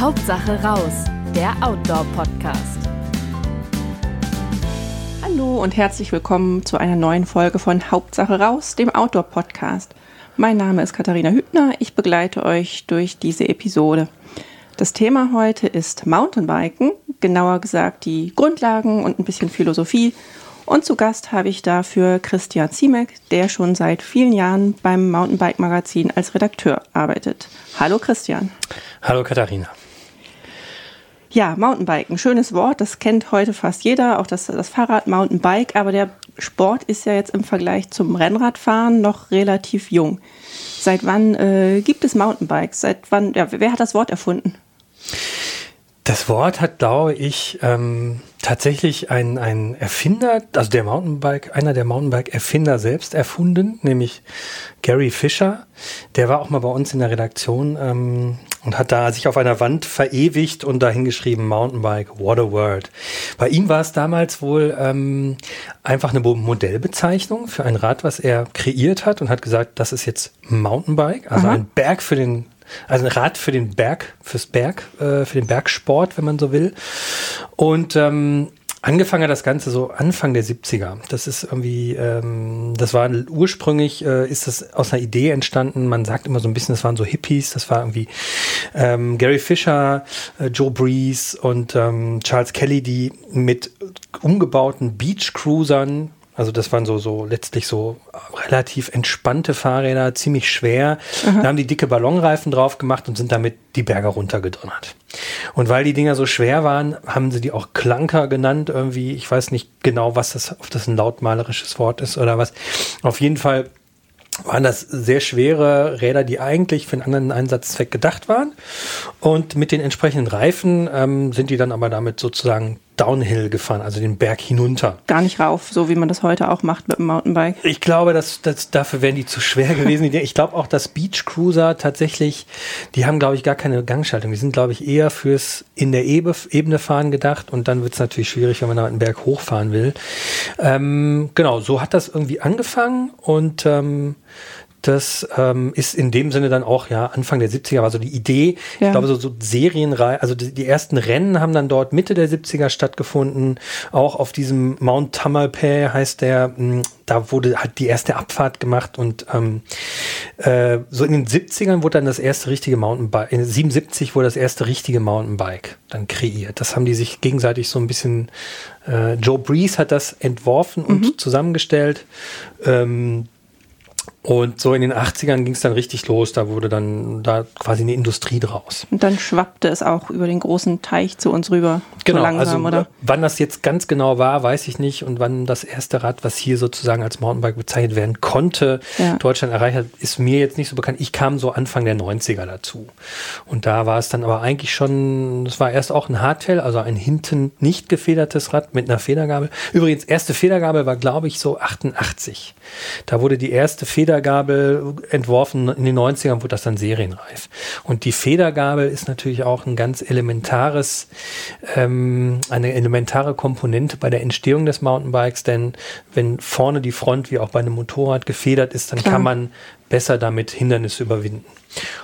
Hauptsache raus, der Outdoor-Podcast. Hallo und herzlich willkommen zu einer neuen Folge von Hauptsache raus, dem Outdoor-Podcast. Mein Name ist Katharina Hübner, ich begleite euch durch diese Episode. Das Thema heute ist Mountainbiken, genauer gesagt die Grundlagen und ein bisschen Philosophie. Und zu Gast habe ich dafür Christian Ziemek, der schon seit vielen Jahren beim Mountainbike-Magazin als Redakteur arbeitet. Hallo Christian. Hallo Katharina. Ja, Mountainbiken, schönes Wort, das kennt heute fast jeder, auch das, das Fahrrad Mountainbike, aber der Sport ist ja jetzt im Vergleich zum Rennradfahren noch relativ jung. Seit wann äh, gibt es Mountainbikes? Seit wann, ja, wer hat das Wort erfunden? Das Wort hat, glaube ich, ähm, tatsächlich ein, ein Erfinder, also der Mountainbike, einer der Mountainbike-Erfinder selbst erfunden, nämlich Gary Fisher. Der war auch mal bei uns in der Redaktion ähm, und hat da sich auf einer Wand verewigt und dahin geschrieben Mountainbike, what a word. Bei ihm war es damals wohl ähm, einfach eine Modellbezeichnung für ein Rad, was er kreiert hat und hat gesagt, das ist jetzt Mountainbike, also Aha. ein Berg für den also ein Rad für den Berg, fürs Berg, äh, für den Bergsport, wenn man so will. Und ähm, Angefangen hat das Ganze so Anfang der 70er. Das ist irgendwie, ähm, das war ursprünglich, äh, ist das aus einer Idee entstanden. Man sagt immer so ein bisschen, das waren so Hippies. Das war irgendwie ähm, Gary Fisher, äh, Joe Breeze und ähm, Charles Kelly, die mit umgebauten Beach Cruisern also das waren so, so letztlich so relativ entspannte Fahrräder, ziemlich schwer. Mhm. Da haben die dicke Ballonreifen drauf gemacht und sind damit die Berge runtergedonnert. Und weil die Dinger so schwer waren, haben sie die auch Klanker genannt. Irgendwie, ich weiß nicht genau, was das, ob das ein lautmalerisches Wort ist oder was. Auf jeden Fall waren das sehr schwere Räder, die eigentlich für einen anderen Einsatzzweck gedacht waren. Und mit den entsprechenden Reifen ähm, sind die dann aber damit sozusagen Downhill gefahren, also den Berg hinunter. Gar nicht rauf, so wie man das heute auch macht mit dem Mountainbike. Ich glaube, dass, dass dafür wären die zu schwer gewesen. ich glaube auch, dass Beach Cruiser tatsächlich, die haben, glaube ich, gar keine Gangschaltung. Die sind, glaube ich, eher fürs in der Ebene fahren gedacht und dann wird es natürlich schwierig, wenn man da einen Berg hochfahren will. Ähm, genau, so hat das irgendwie angefangen und ähm, das ähm, ist in dem Sinne dann auch, ja, Anfang der 70er war so die Idee. Ja. Ich glaube, so, so Serienreihe, also die, die, ersten Rennen haben dann dort Mitte der 70er stattgefunden. Auch auf diesem Mount Tamalpais heißt der, mh, hm, da wurde halt die erste Abfahrt gemacht und ähm, äh, so in den 70ern wurde dann das erste richtige Mountainbike, in 77 wurde das erste richtige Mountainbike dann kreiert. Das haben die sich gegenseitig so ein bisschen, äh, Joe Breeze hat das entworfen und mhm. zusammengestellt. Ähm, und so in den 80ern ging es dann richtig los, da wurde dann da quasi eine Industrie draus. Und dann schwappte es auch über den großen Teich zu uns rüber. Genau, so langsam, also oder? wann das jetzt ganz genau war, weiß ich nicht. Und wann das erste Rad, was hier sozusagen als Mountainbike bezeichnet werden konnte, ja. Deutschland erreicht hat, ist mir jetzt nicht so bekannt. Ich kam so Anfang der 90er dazu. Und da war es dann aber eigentlich schon, es war erst auch ein Hardtail, also ein hinten nicht gefedertes Rad mit einer Federgabel. Übrigens, erste Federgabel war, glaube ich, so 88. Da wurde die erste Federgabel Federgabel entworfen. In den 90ern wurde das dann serienreif. Und die Federgabel ist natürlich auch ein ganz elementares, ähm, eine elementare Komponente bei der Entstehung des Mountainbikes, denn wenn vorne die Front wie auch bei einem Motorrad gefedert ist, dann Klar. kann man besser damit Hindernisse überwinden.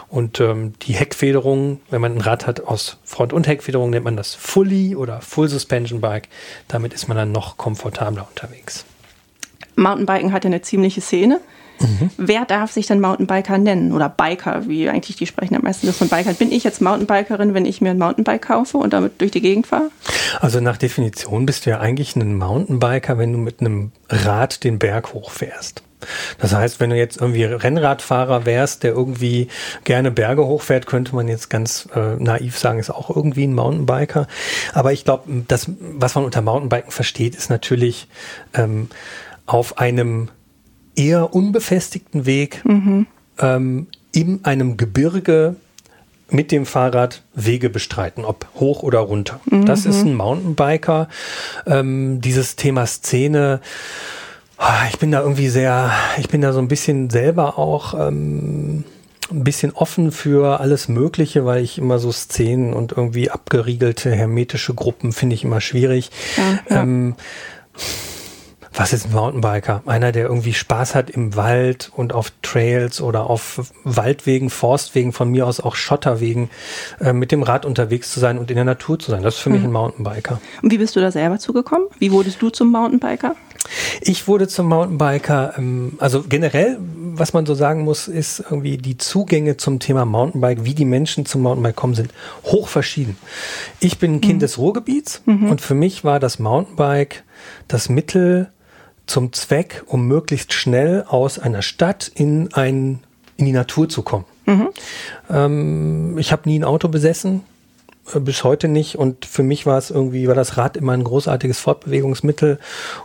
Und ähm, die Heckfederung, wenn man ein Rad hat aus Front- und Heckfederung, nennt man das Fully oder Full Suspension Bike. Damit ist man dann noch komfortabler unterwegs. Mountainbiken hat ja eine ziemliche Szene. Mhm. Wer darf sich denn Mountainbiker nennen? Oder Biker, wie eigentlich die sprechen am meisten von Bikern. Bin ich jetzt Mountainbikerin, wenn ich mir ein Mountainbike kaufe und damit durch die Gegend fahre? Also nach Definition bist du ja eigentlich ein Mountainbiker, wenn du mit einem Rad den Berg hochfährst. Das heißt, wenn du jetzt irgendwie Rennradfahrer wärst, der irgendwie gerne Berge hochfährt, könnte man jetzt ganz äh, naiv sagen, ist auch irgendwie ein Mountainbiker. Aber ich glaube, das, was man unter Mountainbiken versteht, ist natürlich ähm, auf einem eher unbefestigten Weg mhm. ähm, in einem Gebirge mit dem Fahrrad Wege bestreiten, ob hoch oder runter. Mhm. Das ist ein Mountainbiker. Ähm, dieses Thema Szene, ah, ich bin da irgendwie sehr, ich bin da so ein bisschen selber auch ähm, ein bisschen offen für alles Mögliche, weil ich immer so Szenen und irgendwie abgeriegelte hermetische Gruppen finde ich immer schwierig. Ja, ja. Ähm, was ist ein Mountainbiker? Einer, der irgendwie Spaß hat im Wald und auf Trails oder auf Waldwegen, Forstwegen, von mir aus auch Schotterwegen, äh, mit dem Rad unterwegs zu sein und in der Natur zu sein. Das ist für mhm. mich ein Mountainbiker. Und wie bist du da selber zugekommen? Wie wurdest du zum Mountainbiker? Ich wurde zum Mountainbiker, ähm, also generell, was man so sagen muss, ist irgendwie die Zugänge zum Thema Mountainbike, wie die Menschen zum Mountainbike kommen, sind hoch verschieden. Ich bin ein Kind mhm. des Ruhrgebiets mhm. und für mich war das Mountainbike das Mittel, zum Zweck, um möglichst schnell aus einer Stadt in, ein, in die Natur zu kommen. Mhm. Ähm, ich habe nie ein Auto besessen, bis heute nicht. Und für mich war es irgendwie, war das Rad immer ein großartiges Fortbewegungsmittel.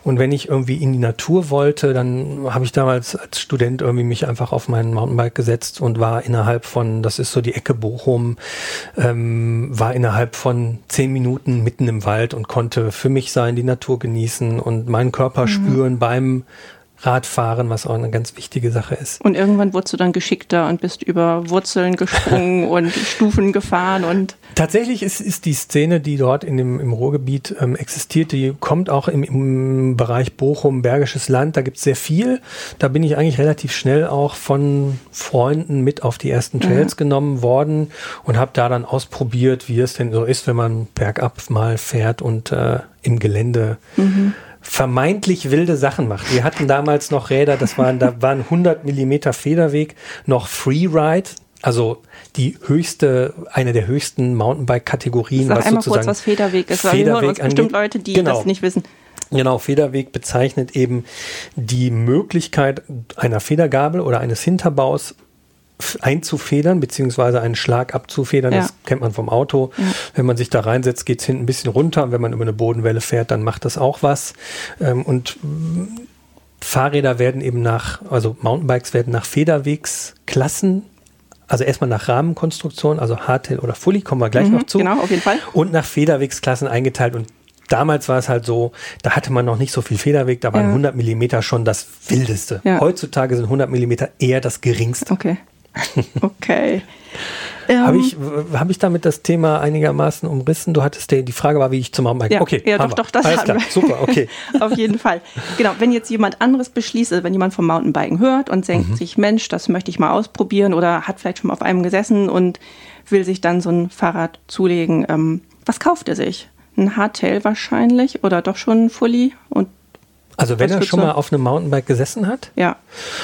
Und wenn ich irgendwie in die Natur wollte, dann habe ich damals als Student irgendwie mich einfach auf meinen Mountainbike gesetzt und war innerhalb von, das ist so die Ecke Bochum, ähm, war innerhalb von zehn Minuten mitten im Wald und konnte für mich sein, die Natur genießen und meinen Körper mhm. spüren beim Radfahren, was auch eine ganz wichtige Sache ist. Und irgendwann wurdest du dann geschickter und bist über Wurzeln gesprungen und Stufen gefahren und. Tatsächlich ist, ist die Szene, die dort in dem, im Ruhrgebiet ähm, existiert, die kommt auch im, im Bereich Bochum, Bergisches Land, da gibt es sehr viel. Da bin ich eigentlich relativ schnell auch von Freunden mit auf die ersten Trails mhm. genommen worden und habe da dann ausprobiert, wie es denn so ist, wenn man bergab mal fährt und äh, im Gelände mhm vermeintlich wilde Sachen macht. Wir hatten damals noch Räder, das waren, da waren 100 Millimeter Federweg, noch Freeride, also die höchste, eine der höchsten Mountainbike-Kategorien. Sag was einmal sozusagen kurz, was Federweg ist, weil Federweg wir hören uns bestimmt Leute, die genau. das nicht wissen. Genau, Federweg bezeichnet eben die Möglichkeit einer Federgabel oder eines Hinterbaus einzufedern, beziehungsweise einen Schlag abzufedern. Ja. Das kennt man vom Auto. Ja. Wenn man sich da reinsetzt, geht es hinten ein bisschen runter. Und wenn man über eine Bodenwelle fährt, dann macht das auch was. Ähm, und Fahrräder werden eben nach, also Mountainbikes werden nach Federwegsklassen also erstmal nach Rahmenkonstruktion, also Hardtail oder Fully, kommen wir gleich mhm, noch zu. Genau, auf jeden Fall. Und nach Federwegsklassen eingeteilt. Und damals war es halt so, da hatte man noch nicht so viel Federweg, da waren ja. 100 Millimeter schon das Wildeste. Ja. Heutzutage sind 100 Millimeter eher das Geringste. Okay. Okay. Ähm, habe ich, hab ich damit das Thema einigermaßen umrissen? Du hattest die, die Frage war, wie ich zum Mountainbike. Ja, okay, ja, doch, doch, das Alles klar. Wir. Super, okay. Auf jeden Fall. Genau, wenn jetzt jemand anderes beschließt, also wenn jemand vom Mountainbiken hört und denkt mhm. sich, Mensch, das möchte ich mal ausprobieren oder hat vielleicht schon mal auf einem gesessen und will sich dann so ein Fahrrad zulegen, ähm, was kauft er sich? Ein Hardtail wahrscheinlich oder doch schon ein Fully und also wenn er schon mal auf einem Mountainbike gesessen hat? Ja.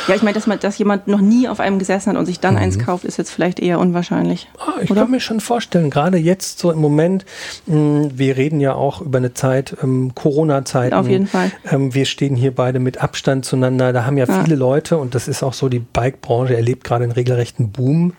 Ja, ich meine, dass, dass jemand noch nie auf einem gesessen hat und sich dann mhm. eins kauft, ist jetzt vielleicht eher unwahrscheinlich. Ah, ich oder? kann mir schon vorstellen, gerade jetzt so im Moment, mh, hm, wir reden ja auch über eine Zeit, ähm, Corona-Zeiten. Auf jeden Fall. Ähm, wir stehen hier beide mit Abstand zueinander. Da haben ja, ja. viele Leute, und das ist auch so, die Bike-Branche erlebt gerade einen regelrechten Boom.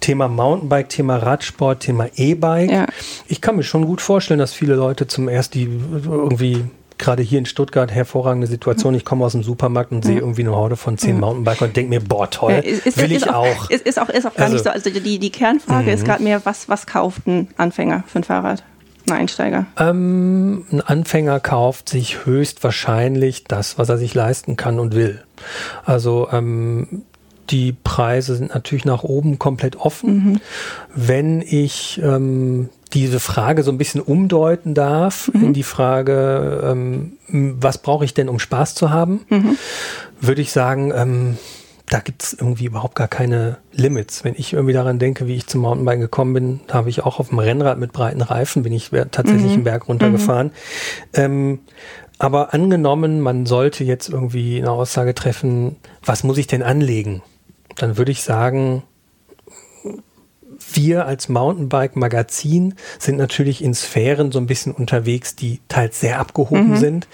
Thema Mountainbike, Thema Radsport, Thema E-Bike. Ja. Ich kann mir schon gut vorstellen, dass viele Leute zum ersten die irgendwie gerade hier in Stuttgart hervorragende Situation. Ich komme aus dem Supermarkt und sehe irgendwie eine Horde von zehn Mountainbikern und denke mir, boah, toll, ist, will ist ich auch. auch. Ist, ist, auch. Ist auch gar also, nicht so. Also die, die Kernfrage ist mhm. gerade mehr, was, was kauft ein Anfänger für ein Fahrrad? Ein Einsteiger? Ähm, ein Anfänger kauft sich höchstwahrscheinlich das, was er sich leisten kann und will. Also ähm, die Preise sind natürlich nach oben komplett offen. Mhm. Wenn ich ähm, diese Frage so ein bisschen umdeuten darf mhm. in die Frage, ähm, was brauche ich denn, um Spaß zu haben, mhm. würde ich sagen, ähm, da gibt es irgendwie überhaupt gar keine Limits. Wenn ich irgendwie daran denke, wie ich zum Mountainbike gekommen bin, habe ich auch auf dem Rennrad mit breiten Reifen, bin ich tatsächlich mhm. einen Berg runtergefahren. Mhm. Ähm, aber angenommen, man sollte jetzt irgendwie eine Aussage treffen, was muss ich denn anlegen? Dann würde ich sagen, wir als Mountainbike-Magazin sind natürlich in Sphären so ein bisschen unterwegs, die teils sehr abgehoben mhm. sind,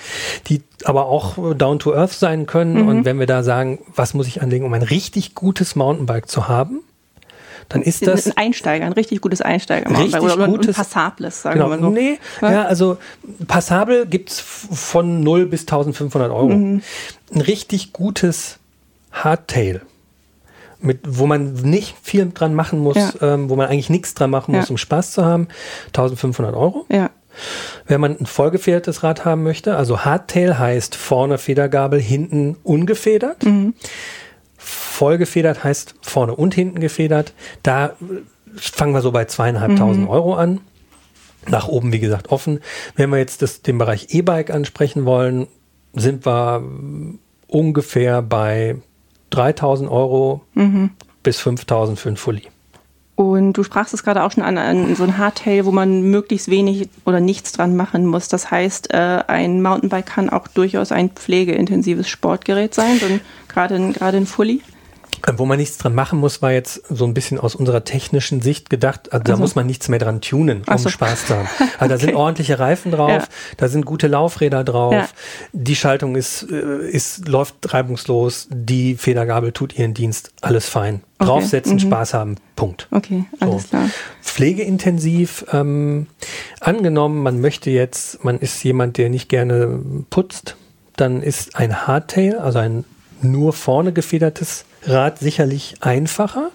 die aber auch down to earth sein können. Mhm. Und wenn wir da sagen, was muss ich anlegen, um ein richtig gutes Mountainbike zu haben, dann ist das ein Einsteiger, ein richtig gutes Einsteiger richtig oder, gutes, ein passables, sagen genau, wir mal so. Nee, ja, ja also passabel gibt es von 0 bis 1500 Euro. Mhm. Ein richtig gutes Hardtail mit, wo man nicht viel dran machen muss, ja. ähm, wo man eigentlich nichts dran machen muss, ja. um Spaß zu haben, 1500 Euro. Ja. Wenn man ein vollgefedertes Rad haben möchte, also Hardtail heißt vorne Federgabel, hinten ungefedert. Mhm. Vollgefedert heißt vorne und hinten gefedert. Da fangen wir so bei zweieinhalbtausend mhm. Euro an. Nach oben, wie gesagt, offen. Wenn wir jetzt das, den Bereich E-Bike ansprechen wollen, sind wir ungefähr bei 3000 Euro mhm. bis 5000 für ein Fully. Und du sprachst es gerade auch schon an, an so ein Hardtail, wo man möglichst wenig oder nichts dran machen muss. Das heißt, äh, ein Mountainbike kann auch durchaus ein pflegeintensives Sportgerät sein, so ein, gerade, gerade ein Fully. Wo man nichts dran machen muss, war jetzt so ein bisschen aus unserer technischen Sicht gedacht, also da also. muss man nichts mehr dran tunen, um so. Spaß zu haben. Also okay. da sind ordentliche Reifen drauf, ja. da sind gute Laufräder drauf, ja. die Schaltung ist, äh, ist, läuft reibungslos, die Federgabel tut ihren Dienst, alles fein. Okay. Draufsetzen, mhm. Spaß haben, Punkt. Okay, alles so. klar. Pflegeintensiv, ähm, angenommen, man möchte jetzt, man ist jemand, der nicht gerne putzt, dann ist ein Hardtail, also ein nur vorne gefedertes Rad sicherlich einfacher,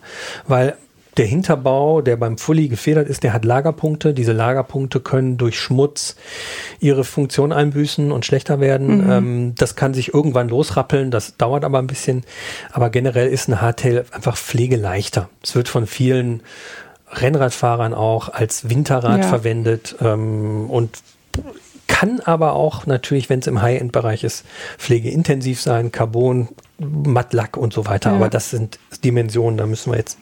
weil der Hinterbau, der beim Fully gefedert ist, der hat Lagerpunkte. Diese Lagerpunkte können durch Schmutz ihre Funktion einbüßen und schlechter werden. Mhm. Ähm, das kann sich irgendwann losrappeln, das dauert aber ein bisschen. Aber generell ist ein Hardtail einfach pflegeleichter. Es wird von vielen Rennradfahrern auch als Winterrad ja. verwendet ähm, und kann aber auch natürlich, wenn es im High-End-Bereich ist, pflegeintensiv sein, Carbon, Mattlack und so weiter. Ja. Aber das sind Dimensionen, da müssen wir jetzt,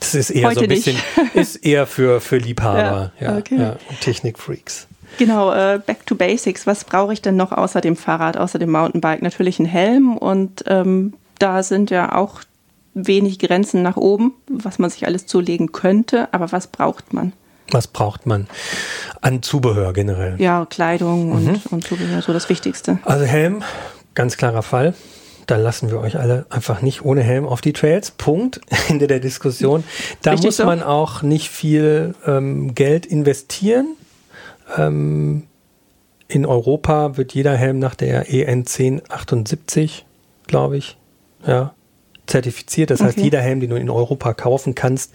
das ist eher Heute so ein bisschen, ist eher für, für Liebhaber ja, ja, okay. ja Technikfreaks. Genau, äh, back to basics. Was brauche ich denn noch außer dem Fahrrad, außer dem Mountainbike? Natürlich ein Helm und ähm, da sind ja auch wenig Grenzen nach oben, was man sich alles zulegen könnte. Aber was braucht man? Was braucht man an Zubehör generell? Ja, Kleidung und, mhm. und Zubehör, so das Wichtigste. Also Helm, ganz klarer Fall. Da lassen wir euch alle einfach nicht ohne Helm auf die Trails. Punkt. Ende der Diskussion. Da Richtig muss so? man auch nicht viel ähm, Geld investieren. Ähm, in Europa wird jeder Helm nach der EN 1078, glaube ich, ja, zertifiziert. Das okay. heißt, jeder Helm, den du in Europa kaufen kannst,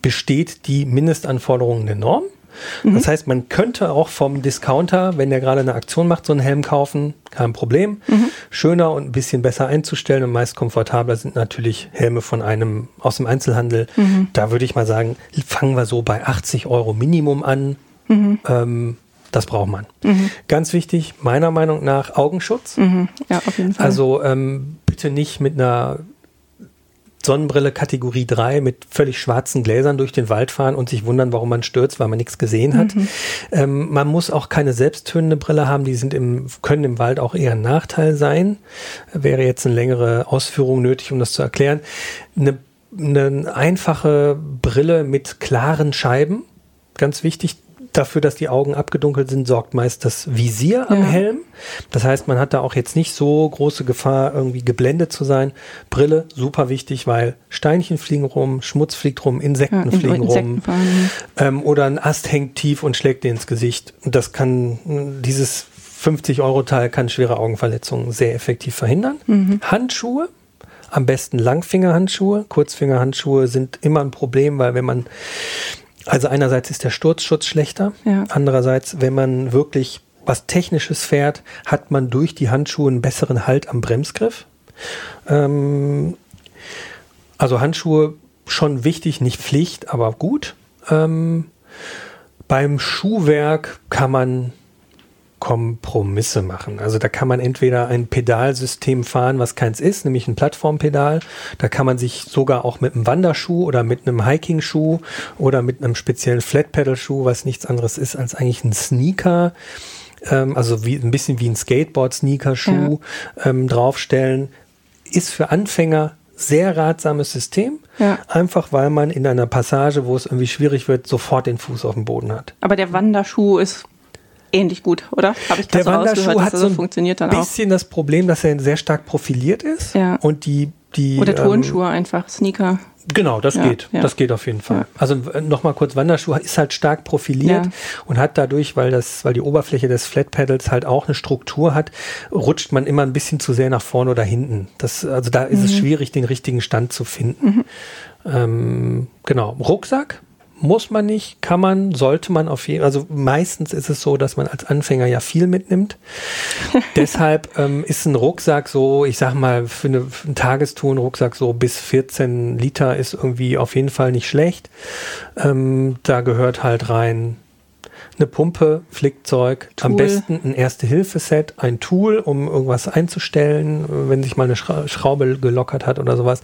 besteht die Mindestanforderungen der Norm. Mhm. Das heißt, man könnte auch vom Discounter, wenn der gerade eine Aktion macht, so einen Helm kaufen, kein Problem. Mhm. Schöner und ein bisschen besser einzustellen und meist komfortabler sind natürlich Helme von einem aus dem Einzelhandel. Mhm. Da würde ich mal sagen, fangen wir so bei 80 Euro Minimum an. Mhm. Ähm, das braucht man. Mhm. Ganz wichtig, meiner Meinung nach, Augenschutz. Mhm. Ja, auf jeden Fall. Also ähm, bitte nicht mit einer Sonnenbrille Kategorie 3 mit völlig schwarzen Gläsern durch den Wald fahren und sich wundern, warum man stürzt, weil man nichts gesehen hat. Mhm. Ähm, man muss auch keine selbsttönende Brille haben, die sind im, können im Wald auch eher ein Nachteil sein. Wäre jetzt eine längere Ausführung nötig, um das zu erklären. Eine, eine einfache Brille mit klaren Scheiben, ganz wichtig, dafür, dass die Augen abgedunkelt sind, sorgt meist das Visier am ja. Helm. Das heißt, man hat da auch jetzt nicht so große Gefahr, irgendwie geblendet zu sein. Brille, super wichtig, weil Steinchen fliegen rum, Schmutz fliegt rum, Insekten ja, fliegen Insekten rum. Ähm, oder ein Ast hängt tief und schlägt dir ins Gesicht. Das kann, dieses 50-Euro-Teil kann schwere Augenverletzungen sehr effektiv verhindern. Mhm. Handschuhe, am besten Langfingerhandschuhe. Kurzfingerhandschuhe sind immer ein Problem, weil wenn man also einerseits ist der Sturzschutz schlechter, ja. andererseits, wenn man wirklich was Technisches fährt, hat man durch die Handschuhe einen besseren Halt am Bremsgriff. Ähm, also Handschuhe schon wichtig, nicht Pflicht, aber gut. Ähm, beim Schuhwerk kann man Kompromisse machen. Also da kann man entweder ein Pedalsystem fahren, was keins ist, nämlich ein Plattformpedal. Da kann man sich sogar auch mit einem Wanderschuh oder mit einem Hiking-Schuh oder mit einem speziellen Flat-Pedal-Schuh, was nichts anderes ist als eigentlich ein Sneaker, ähm, also wie, ein bisschen wie ein Skateboard-Sneaker-Schuh ja. ähm, draufstellen. Ist für Anfänger sehr ratsames System, ja. einfach weil man in einer Passage, wo es irgendwie schwierig wird, sofort den Fuß auf dem Boden hat. Aber der Wanderschuh ist ähnlich gut, oder? Habe ich der so Wanderschuh hat so ein funktioniert dann bisschen auch. das Problem, dass er sehr stark profiliert ist ja. und die die oder Turnschuhe ähm, einfach Sneaker. Genau, das ja, geht. Ja. Das geht auf jeden Fall. Ja. Also nochmal kurz, Wanderschuh ist halt stark profiliert und hat dadurch, weil das, weil die Oberfläche des Flat Pedals halt auch eine Struktur hat, rutscht man immer ein bisschen zu sehr nach vorne oder hinten. Das, also da ist mhm. es schwierig, den richtigen Stand zu finden. Mhm. Ähm, genau. Rucksack muss man nicht, kann man, sollte man auf jeden Fall. Also meistens ist es so, dass man als Anfänger ja viel mitnimmt. Deshalb ähm, ist ein Rucksack so, ich sag mal, für, eine, für einen Tagestour Rucksack so bis 14 Liter ist irgendwie auf jeden Fall nicht schlecht. Ähm, da gehört halt rein eine Pumpe, Flickzeug, Tool. am besten ein Erste-Hilfe-Set, ein Tool, um irgendwas einzustellen, wenn sich mal eine Schraube gelockert hat oder sowas.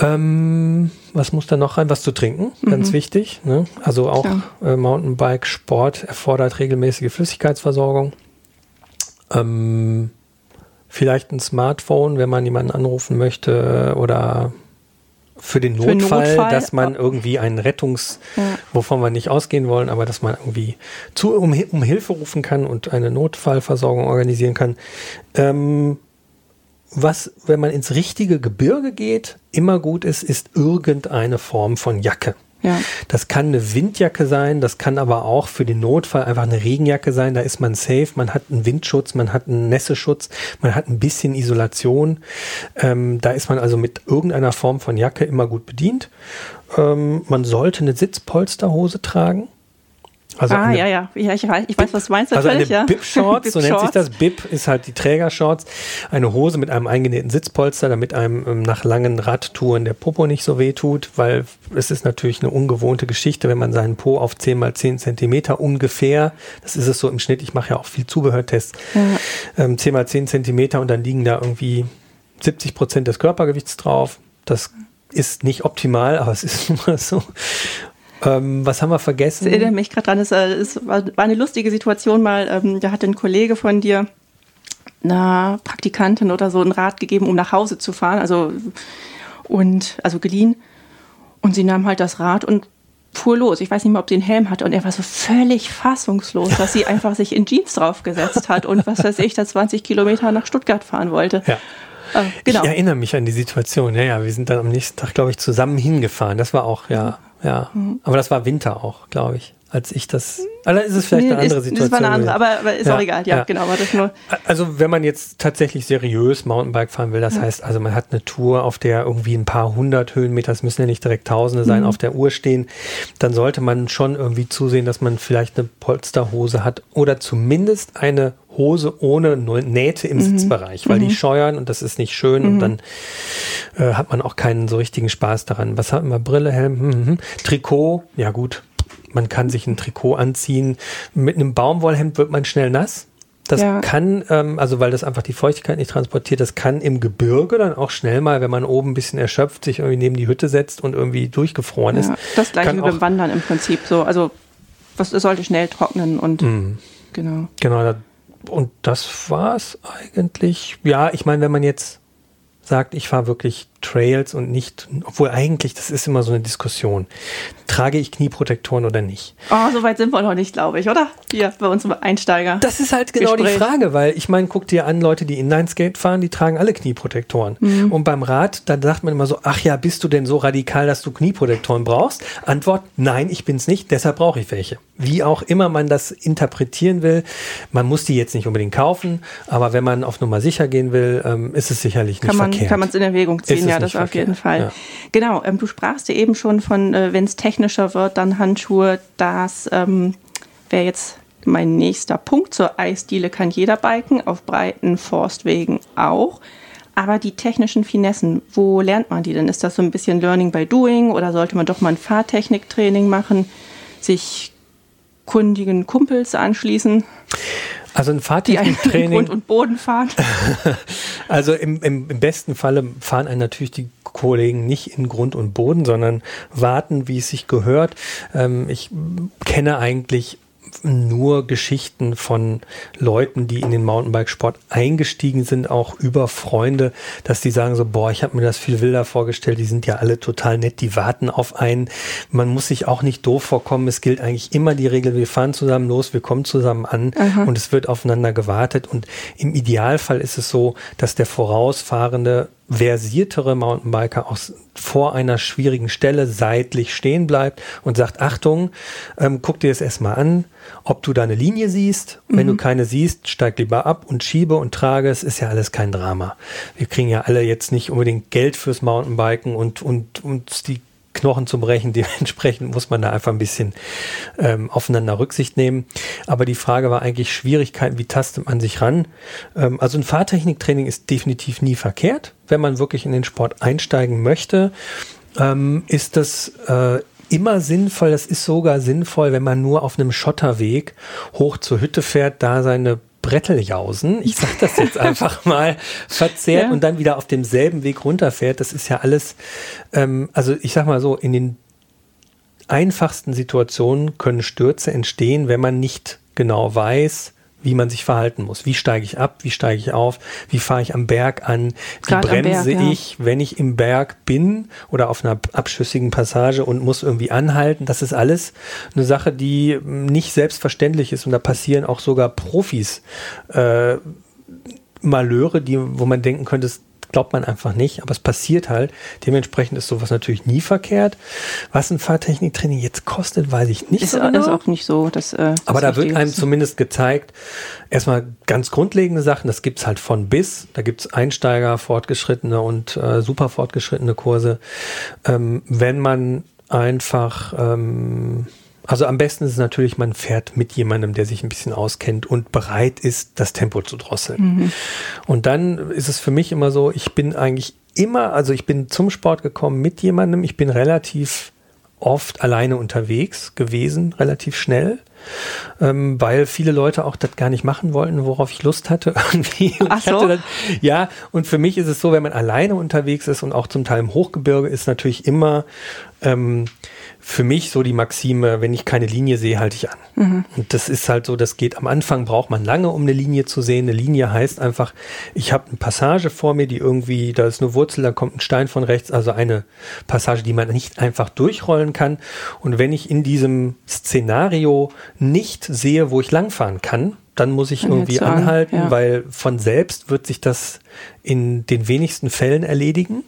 Ähm, was muss da noch rein? Was zu trinken, mhm. ganz wichtig. Ne? Also auch äh, Mountainbike-Sport erfordert regelmäßige Flüssigkeitsversorgung. Ähm, vielleicht ein Smartphone, wenn man jemanden anrufen möchte oder für den Notfall, für Notfall dass man irgendwie einen Rettungs, ja. wovon wir nicht ausgehen wollen, aber dass man irgendwie zu, um, um Hilfe rufen kann und eine Notfallversorgung organisieren kann. Ähm, was, wenn man ins richtige Gebirge geht, immer gut ist, ist irgendeine Form von Jacke. Ja. Das kann eine Windjacke sein, das kann aber auch für den Notfall einfach eine Regenjacke sein. Da ist man safe, man hat einen Windschutz, man hat einen Nässeschutz, man hat ein bisschen Isolation. Ähm, da ist man also mit irgendeiner Form von Jacke immer gut bedient. Ähm, man sollte eine Sitzpolsterhose tragen. Also ah, eine, ja, ja, ja, ich weiß, ich weiß, was du meinst. Also eine ja. Bib-Shorts, so nennt sich das. Bib ist halt die Trägershorts. Eine Hose mit einem eingenähten Sitzpolster, damit einem ähm, nach langen Radtouren der Popo nicht so weh tut, weil es ist natürlich eine ungewohnte Geschichte, wenn man seinen Po auf 10 mal 10 Zentimeter ungefähr, das ist es so im Schnitt, ich mache ja auch viel Zubehörtests, ja. ähm, 10 mal 10 Zentimeter und dann liegen da irgendwie 70 Prozent des Körpergewichts drauf. Das ist nicht optimal, aber es ist immer so. Ähm, was haben wir vergessen? Ich erinnere mich gerade dran, es, äh, es, war eine lustige Situation mal. Ähm, da hat ein Kollege von dir einer Praktikantin oder so einen Rat gegeben, um nach Hause zu fahren, also und also geliehen. Und sie nahm halt das Rad und fuhr los. Ich weiß nicht mal, ob sie einen Helm hatte. Und er war so völlig fassungslos, dass sie einfach sich in Jeans draufgesetzt hat und was weiß ich, da 20 Kilometer nach Stuttgart fahren wollte. Ja. Äh, genau. Ich erinnere mich an die Situation. Ja, ja, wir sind dann am nächsten Tag, glaube ich, zusammen hingefahren. Das war auch, ja, ja. Mhm. Aber das war Winter auch, glaube ich, als ich das. Also ist es vielleicht nee, eine andere ist, Situation. Das war eine andere, aber, aber ist ja, auch egal. Ja, ja, genau. Also wenn man jetzt tatsächlich seriös Mountainbike fahren will, das ja. heißt, also man hat eine Tour, auf der irgendwie ein paar hundert Höhenmeter, es müssen ja nicht direkt Tausende sein, mhm. auf der Uhr stehen, dann sollte man schon irgendwie zusehen, dass man vielleicht eine Polsterhose hat oder zumindest eine Hose ohne Nähte im mhm. Sitzbereich, weil mhm. die scheuern und das ist nicht schön mhm. und dann äh, hat man auch keinen so richtigen Spaß daran. Was haben wir? Brille, Helm, hm, hm, hm. Trikot, ja gut. Man kann sich ein Trikot anziehen. Mit einem Baumwollhemd wird man schnell nass. Das ja. kann, ähm, also weil das einfach die Feuchtigkeit nicht transportiert, das kann im Gebirge dann auch schnell mal, wenn man oben ein bisschen erschöpft, sich irgendwie neben die Hütte setzt und irgendwie durchgefroren ja, ist. Das gleiche wie beim Wandern im Prinzip so. Also was sollte schnell trocknen und mm. genau. Genau, da und das war es eigentlich. Ja, ich meine, wenn man jetzt sagt, ich fahre wirklich Trails und nicht, obwohl eigentlich, das ist immer so eine Diskussion. Trage ich Knieprotektoren oder nicht? Oh, so weit sind wir noch nicht, glaube ich, oder? Hier bei uns Einsteiger. Das ist halt genau Gespräch. die Frage, weil ich meine, guck dir an, Leute, die Inline-Skate fahren, die tragen alle Knieprotektoren. Mhm. Und beim Rad, da sagt man immer so, ach ja, bist du denn so radikal, dass du Knieprotektoren brauchst? Antwort, nein, ich bin's nicht, deshalb brauche ich welche. Wie auch immer man das interpretieren will, man muss die jetzt nicht unbedingt kaufen, aber wenn man auf Nummer sicher gehen will, ähm, ist es sicherlich nicht kann man, verkehrt. Kann man es in Erwägung ziehen, ja, das auf jeden Fall. Ja. Genau, ähm, du sprachst ja eben schon von, äh, wenn es technischer wird, dann Handschuhe. Das ähm, wäre jetzt mein nächster Punkt. Zur Eisdiele kann jeder biken, auf breiten Forstwegen auch. Aber die technischen Finessen, wo lernt man die denn? Ist das so ein bisschen Learning by Doing oder sollte man doch mal ein Fahrtechniktraining machen, sich kundigen Kumpels anschließen? Also ein Fahrtechniktraining. Grund und Boden fahren. also im, im, im besten Falle fahren einen natürlich die Kollegen nicht in Grund und Boden, sondern warten, wie es sich gehört. Ähm, ich kenne eigentlich nur Geschichten von Leuten, die in den Mountainbikesport eingestiegen sind, auch über Freunde, dass die sagen so, boah, ich habe mir das viel wilder vorgestellt, die sind ja alle total nett, die warten auf einen. Man muss sich auch nicht doof vorkommen. Es gilt eigentlich immer die Regel, wir fahren zusammen los, wir kommen zusammen an Aha. und es wird aufeinander gewartet. Und im Idealfall ist es so, dass der Vorausfahrende versiertere Mountainbiker auch vor einer schwierigen Stelle seitlich stehen bleibt und sagt, Achtung, ähm, guck dir das erstmal an, ob du da eine Linie siehst. Wenn mhm. du keine siehst, steig lieber ab und schiebe und trage. Es ist ja alles kein Drama. Wir kriegen ja alle jetzt nicht unbedingt Geld fürs Mountainbiken und, und uns die Knochen zu brechen. Dementsprechend muss man da einfach ein bisschen ähm, aufeinander Rücksicht nehmen. Aber die Frage war eigentlich Schwierigkeiten, wie tastet man sich ran? Ähm, also ein Fahrtechniktraining ist definitiv nie verkehrt, wenn man wirklich in den Sport einsteigen möchte. Ähm, ist das äh, immer sinnvoll, das ist sogar sinnvoll, wenn man nur auf einem Schotterweg hoch zur Hütte fährt, da seine Bretteljausen, ich sag das jetzt einfach mal, verzehrt ja. und dann wieder auf demselben Weg runterfährt. Das ist ja alles, ähm, also ich sag mal so, in den einfachsten Situationen können Stürze entstehen, wenn man nicht genau weiß, wie man sich verhalten muss. Wie steige ich ab? Wie steige ich auf? Wie fahre ich am Berg an? Wie bremse Berg, ich, ja. wenn ich im Berg bin oder auf einer abschüssigen Passage und muss irgendwie anhalten? Das ist alles eine Sache, die nicht selbstverständlich ist und da passieren auch sogar Profis äh, Malheure, die, wo man denken könnte, glaubt man einfach nicht, aber es passiert halt. Dementsprechend ist sowas natürlich nie verkehrt. Was ein Fahrtechniktraining jetzt kostet, weiß ich nicht. Ist, so genau. ist auch nicht so. Dass, äh, aber da wird einem zumindest gezeigt, erstmal ganz grundlegende Sachen, das gibt es halt von bis. Da gibt es Einsteiger, fortgeschrittene und äh, super fortgeschrittene Kurse. Ähm, wenn man einfach ähm, also am besten ist es natürlich, man fährt mit jemandem, der sich ein bisschen auskennt und bereit ist, das Tempo zu drosseln. Mhm. Und dann ist es für mich immer so, ich bin eigentlich immer, also ich bin zum Sport gekommen mit jemandem, ich bin relativ oft alleine unterwegs gewesen, relativ schnell. Ähm, weil viele Leute auch das gar nicht machen wollten, worauf ich Lust hatte. Irgendwie. Ach so. Dann, ja, und für mich ist es so, wenn man alleine unterwegs ist und auch zum Teil im Hochgebirge, ist natürlich immer ähm, für mich so die Maxime, wenn ich keine Linie sehe, halte ich an. Mhm. Und das ist halt so, das geht am Anfang, braucht man lange, um eine Linie zu sehen. Eine Linie heißt einfach, ich habe eine Passage vor mir, die irgendwie, da ist eine Wurzel, da kommt ein Stein von rechts, also eine Passage, die man nicht einfach durchrollen kann. Und wenn ich in diesem Szenario nicht sehe, wo ich langfahren kann, dann muss ich irgendwie anhalten, ja. weil von selbst wird sich das in den wenigsten Fällen erledigen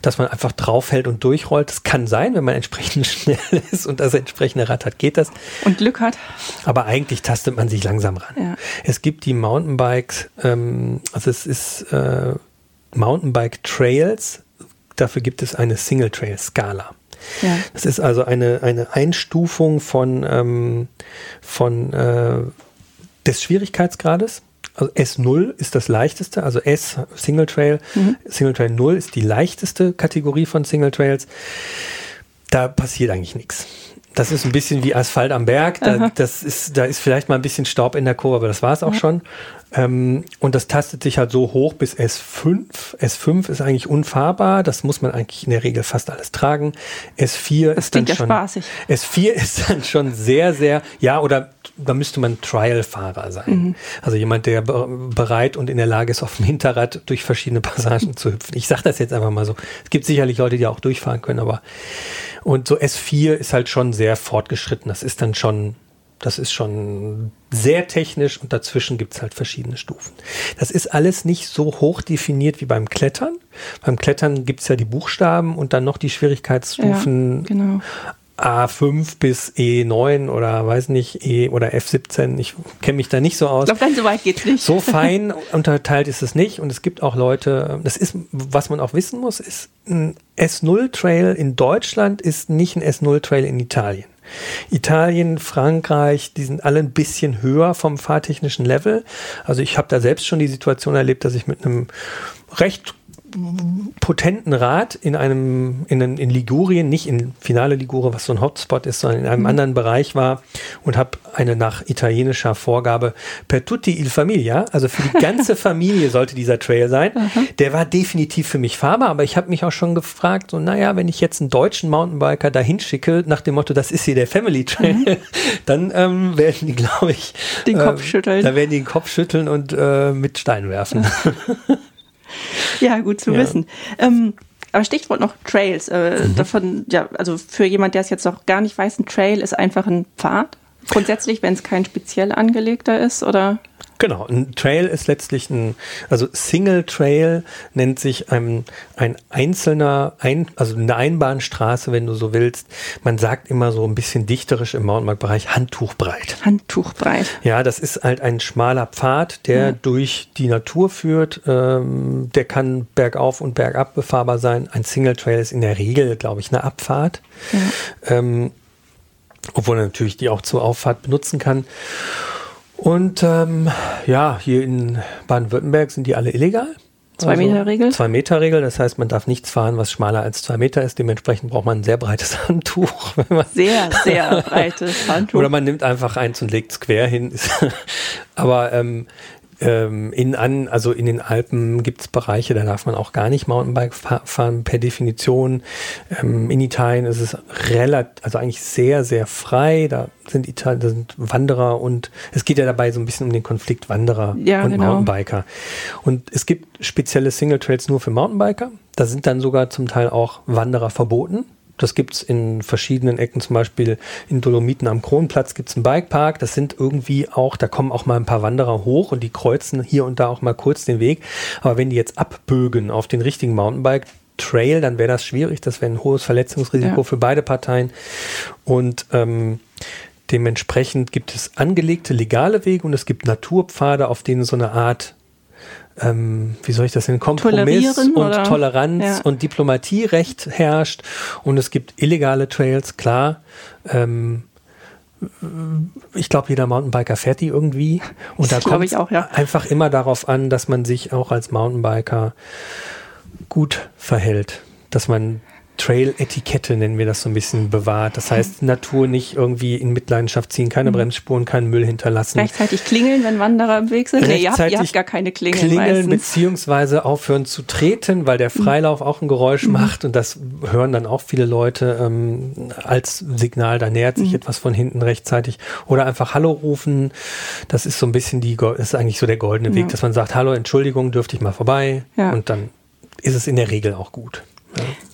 dass man einfach draufhält und durchrollt. Das kann sein, wenn man entsprechend schnell ist und das entsprechende Rad hat, geht das. Und Glück hat. Aber eigentlich tastet man sich langsam ran. Ja. Es gibt die Mountainbikes, ähm, also es ist äh, Mountainbike Trails, dafür gibt es eine Single Trail Skala. Ja. Das ist also eine, eine Einstufung von, ähm, von äh, des Schwierigkeitsgrades. Also S0 ist das leichteste, also S Single Trail. Mhm. Single Trail 0 ist die leichteste Kategorie von Single Trails. Da passiert eigentlich nichts. Das ist ein bisschen wie Asphalt am Berg. Da, das ist, da ist vielleicht mal ein bisschen Staub in der Kurve, aber das war es auch ja. schon. Ähm, und das tastet sich halt so hoch bis S5. S5 ist eigentlich unfahrbar. Das muss man eigentlich in der Regel fast alles tragen. S4 das ist dann schon. Spaßig. S4 ist dann schon sehr, sehr, ja, oder da müsste man Trial-Fahrer sein. Mhm. Also jemand, der bereit und in der Lage ist, auf dem Hinterrad durch verschiedene Passagen zu hüpfen. Ich sage das jetzt einfach mal so. Es gibt sicherlich Leute, die auch durchfahren können, aber und so S4 ist halt schon sehr fortgeschritten. Das ist dann schon das ist schon sehr technisch und dazwischen gibt es halt verschiedene Stufen. Das ist alles nicht so hoch definiert wie beim Klettern. Beim Klettern gibt es ja die Buchstaben und dann noch die Schwierigkeitsstufen. Ja, genau. A5 bis E9 oder weiß nicht, E oder F17. Ich kenne mich da nicht so aus. Ich glaube, dann so weit geht's nicht. So fein unterteilt ist es nicht. Und es gibt auch Leute, das ist, was man auch wissen muss, ist ein S0-Trail in Deutschland ist nicht ein S0-Trail in Italien. Italien, Frankreich, die sind alle ein bisschen höher vom fahrtechnischen Level. Also ich habe da selbst schon die Situation erlebt, dass ich mit einem recht potenten Rad in einem, in, in Ligurien, nicht in Finale Ligure, was so ein Hotspot ist, sondern in einem mhm. anderen Bereich war und habe eine nach italienischer Vorgabe per tutti il famiglia, also für die ganze Familie sollte dieser Trail sein. Mhm. Der war definitiv für mich fahrbar, aber ich habe mich auch schon gefragt, so naja, wenn ich jetzt einen deutschen Mountainbiker dahin schicke, nach dem Motto, das ist hier der Family Trail, mhm. dann ähm, werden die, glaube ich, den Kopf äh, schütteln. Da werden die den Kopf schütteln und äh, mit Stein werfen. Ja, gut zu ja. wissen. Ähm, aber Stichwort noch Trails. Äh, mhm. Davon, ja, also für jemand, der es jetzt noch gar nicht weiß, ein Trail ist einfach ein Pfad. Grundsätzlich, wenn es kein speziell angelegter ist, oder? Genau, ein Trail ist letztlich ein, also Single Trail nennt sich ein, ein einzelner, ein, also eine Einbahnstraße, wenn du so willst. Man sagt immer so ein bisschen dichterisch im Mountainbike-Bereich Handtuchbreit. Handtuchbreit. Ja, das ist halt ein schmaler Pfad, der ja. durch die Natur führt. Ähm, der kann bergauf und bergab befahrbar sein. Ein Single Trail ist in der Regel, glaube ich, eine Abfahrt. Ja. Ähm, obwohl er natürlich die auch zur Auffahrt benutzen kann. Und ähm, ja, hier in Baden-Württemberg sind die alle illegal. Zwei Meter Regel? Zwei Meter Regel, das heißt, man darf nichts fahren, was schmaler als zwei Meter ist. Dementsprechend braucht man ein sehr breites Handtuch. sehr, sehr breites Handtuch. Oder man nimmt einfach eins und legt es quer hin. Aber ähm, ähm, in, an, also in den Alpen gibt es Bereiche, da darf man auch gar nicht Mountainbike fahren per Definition. Ähm, in Italien ist es relativ, also eigentlich sehr, sehr frei. Da sind Italien, da sind Wanderer und es geht ja dabei so ein bisschen um den Konflikt Wanderer ja, und genau. Mountainbiker. Und es gibt spezielle Single Trails nur für Mountainbiker. Da sind dann sogar zum Teil auch Wanderer verboten. Das gibt es in verschiedenen Ecken, zum Beispiel in Dolomiten am Kronplatz gibt es einen Bikepark. Das sind irgendwie auch, da kommen auch mal ein paar Wanderer hoch und die kreuzen hier und da auch mal kurz den Weg. Aber wenn die jetzt abbögen auf den richtigen Mountainbike, Trail, dann wäre das schwierig. Das wäre ein hohes Verletzungsrisiko ja. für beide Parteien. Und ähm, dementsprechend gibt es angelegte legale Wege und es gibt Naturpfade, auf denen so eine Art ähm, wie soll ich das nennen, Kompromiss und oder? Toleranz ja. und Diplomatierecht herrscht und es gibt illegale Trails, klar. Ähm, ich glaube, jeder Mountainbiker fährt die irgendwie. Und da kommt es ja. einfach immer darauf an, dass man sich auch als Mountainbiker gut verhält. Dass man Trail-Etikette, nennen wir das so ein bisschen, bewahrt. Das heißt, Natur nicht irgendwie in Mitleidenschaft ziehen, keine mhm. Bremsspuren, keinen Müll hinterlassen. Rechtzeitig klingeln, wenn Wanderer im Weg sind? Nee, ihr habt, ihr habt gar keine Klingeln Klingeln meistens. beziehungsweise aufhören zu treten, weil der mhm. Freilauf mhm. auch ein Geräusch mhm. macht und das hören dann auch viele Leute ähm, als Signal, da nähert sich mhm. etwas von hinten rechtzeitig. Oder einfach Hallo rufen. Das ist so ein bisschen die, das ist eigentlich so der goldene Weg, dass man sagt, Hallo, Entschuldigung, dürfte ich mal vorbei? Ja. Und dann ist es in der Regel auch gut.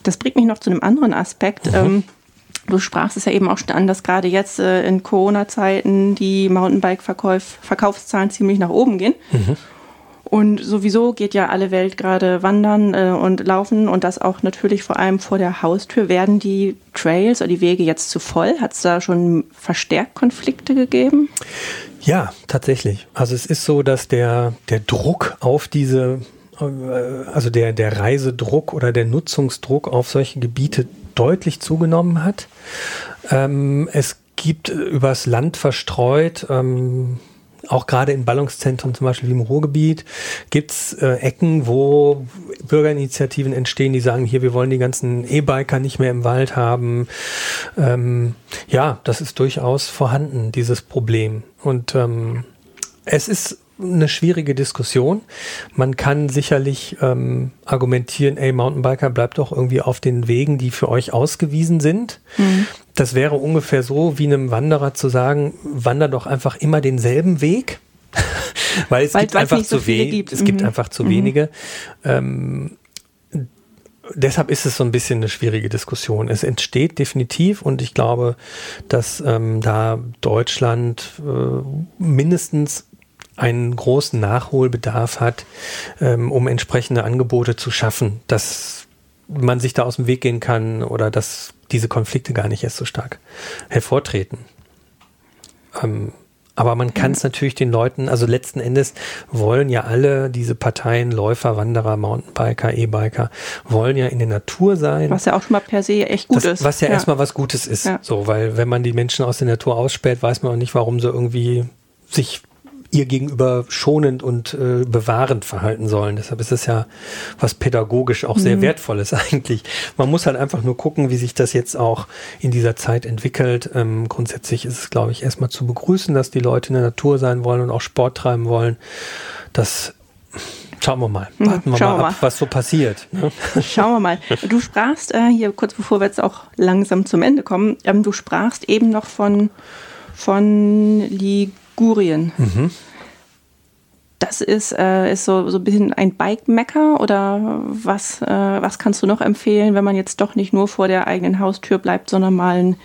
Das bringt mich noch zu einem anderen Aspekt. Mhm. Ähm, du sprachst es ja eben auch schon an, dass gerade jetzt äh, in Corona-Zeiten die Mountainbike-Verkaufszahlen ziemlich nach oben gehen. Mhm. Und sowieso geht ja alle Welt gerade wandern äh, und laufen und das auch natürlich vor allem vor der Haustür. Werden die Trails oder die Wege jetzt zu voll? Hat es da schon verstärkt Konflikte gegeben? Ja, tatsächlich. Also es ist so, dass der, der Druck auf diese also der, der Reisedruck oder der Nutzungsdruck auf solche Gebiete deutlich zugenommen hat. Ähm, es gibt übers Land verstreut, ähm, auch gerade in Ballungszentren, zum Beispiel wie im Ruhrgebiet, gibt es äh, Ecken, wo Bürgerinitiativen entstehen, die sagen, hier, wir wollen die ganzen E-Biker nicht mehr im Wald haben. Ähm, ja, das ist durchaus vorhanden, dieses Problem. Und ähm, es ist eine schwierige Diskussion. Man kann sicherlich ähm, argumentieren, ey, Mountainbiker, bleibt doch irgendwie auf den Wegen, die für euch ausgewiesen sind. Mhm. Das wäre ungefähr so, wie einem Wanderer zu sagen, wander doch einfach immer denselben Weg. Weil es Weil, gibt einfach zu so wenig. Es mhm. gibt einfach zu mhm. wenige. Ähm, deshalb ist es so ein bisschen eine schwierige Diskussion. Es entsteht definitiv und ich glaube, dass ähm, da Deutschland äh, mindestens einen großen Nachholbedarf hat, ähm, um entsprechende Angebote zu schaffen, dass man sich da aus dem Weg gehen kann oder dass diese Konflikte gar nicht erst so stark hervortreten. Ähm, aber man kann es natürlich den Leuten, also letzten Endes wollen ja alle diese Parteien, Läufer, Wanderer, Mountainbiker, E-Biker, wollen ja in der Natur sein. Was ja auch schon mal per se echt gut das, ist. Was ja, ja. erstmal was Gutes ist. Ja. So, weil wenn man die Menschen aus der Natur ausspäht, weiß man auch nicht, warum sie irgendwie sich ihr gegenüber schonend und äh, bewahrend verhalten sollen. Deshalb ist es ja was pädagogisch auch sehr mhm. wertvolles eigentlich. Man muss halt einfach nur gucken, wie sich das jetzt auch in dieser Zeit entwickelt. Ähm, grundsätzlich ist es, glaube ich, erstmal zu begrüßen, dass die Leute in der Natur sein wollen und auch Sport treiben wollen. Das Schauen wir mal. Mhm. Warten wir mal, ab, mal, was so passiert. Ne? Schauen wir mal. Du sprachst äh, hier kurz bevor wir jetzt auch langsam zum Ende kommen, ähm, du sprachst eben noch von, von Lig Ligurien. Mhm. Das ist, äh, ist so, so ein bisschen ein Bike-Mecker oder was, äh, was kannst du noch empfehlen, wenn man jetzt doch nicht nur vor der eigenen Haustür bleibt, sondern mal einen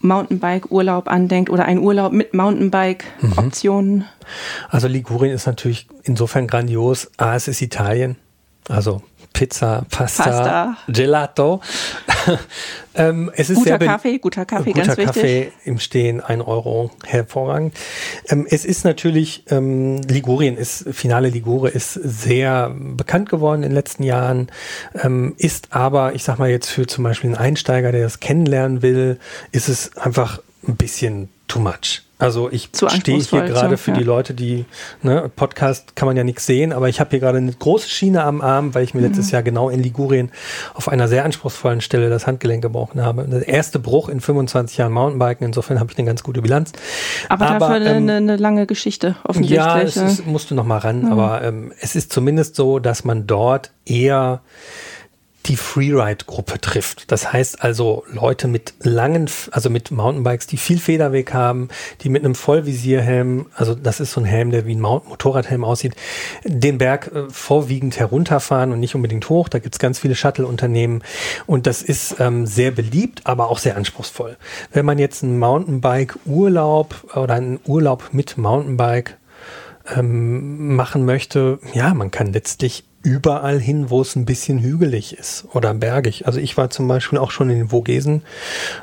Mountainbike-Urlaub andenkt oder einen Urlaub mit Mountainbike-Optionen? Mhm. Also Ligurien ist natürlich insofern grandios. A, es ist Italien. Also Pizza, Pasta, Pasta. Gelato. ähm, es ist guter Kaffee, guter Kaffee, guter ganz Kaffee wichtig. im Stehen, ein Euro, hervorragend. Ähm, es ist natürlich, ähm, Ligurien ist, Finale Ligure ist sehr bekannt geworden in den letzten Jahren, ähm, ist aber, ich sag mal jetzt für zum Beispiel einen Einsteiger, der das kennenlernen will, ist es einfach ein bisschen too much. Also ich stehe hier gerade für ja. die Leute, die, ne, Podcast kann man ja nichts sehen, aber ich habe hier gerade eine große Schiene am Arm, weil ich mir Mhm. letztes Jahr genau in Ligurien auf einer sehr anspruchsvollen Stelle das Handgelenk gebrochen habe. Der erste Bruch in 25 Jahren Mountainbiken, insofern habe ich eine ganz gute Bilanz. Aber, Aber, dafür eine, ähm, eine, eine lange Geschichte, offensichtlich. Ja, es ist, musste noch mal ran, aber ähm, es ist zumindest so, dass man dort eher die Freeride-Gruppe trifft. Das heißt also Leute mit langen, also mit Mountainbikes, die viel Federweg haben, die mit einem Vollvisierhelm, also das ist so ein Helm, der wie ein Motorradhelm aussieht, den Berg äh, vorwiegend herunterfahren und nicht unbedingt hoch. Da gibt's ganz viele Shuttle-Unternehmen und das ist ähm, sehr beliebt, aber auch sehr anspruchsvoll. Wenn man jetzt einen Mountainbike-Urlaub oder einen Urlaub mit Mountainbike ähm, machen möchte, ja, man kann letztlich überall hin, wo es ein bisschen hügelig ist oder bergig. Also ich war zum Beispiel auch schon in den Vogesen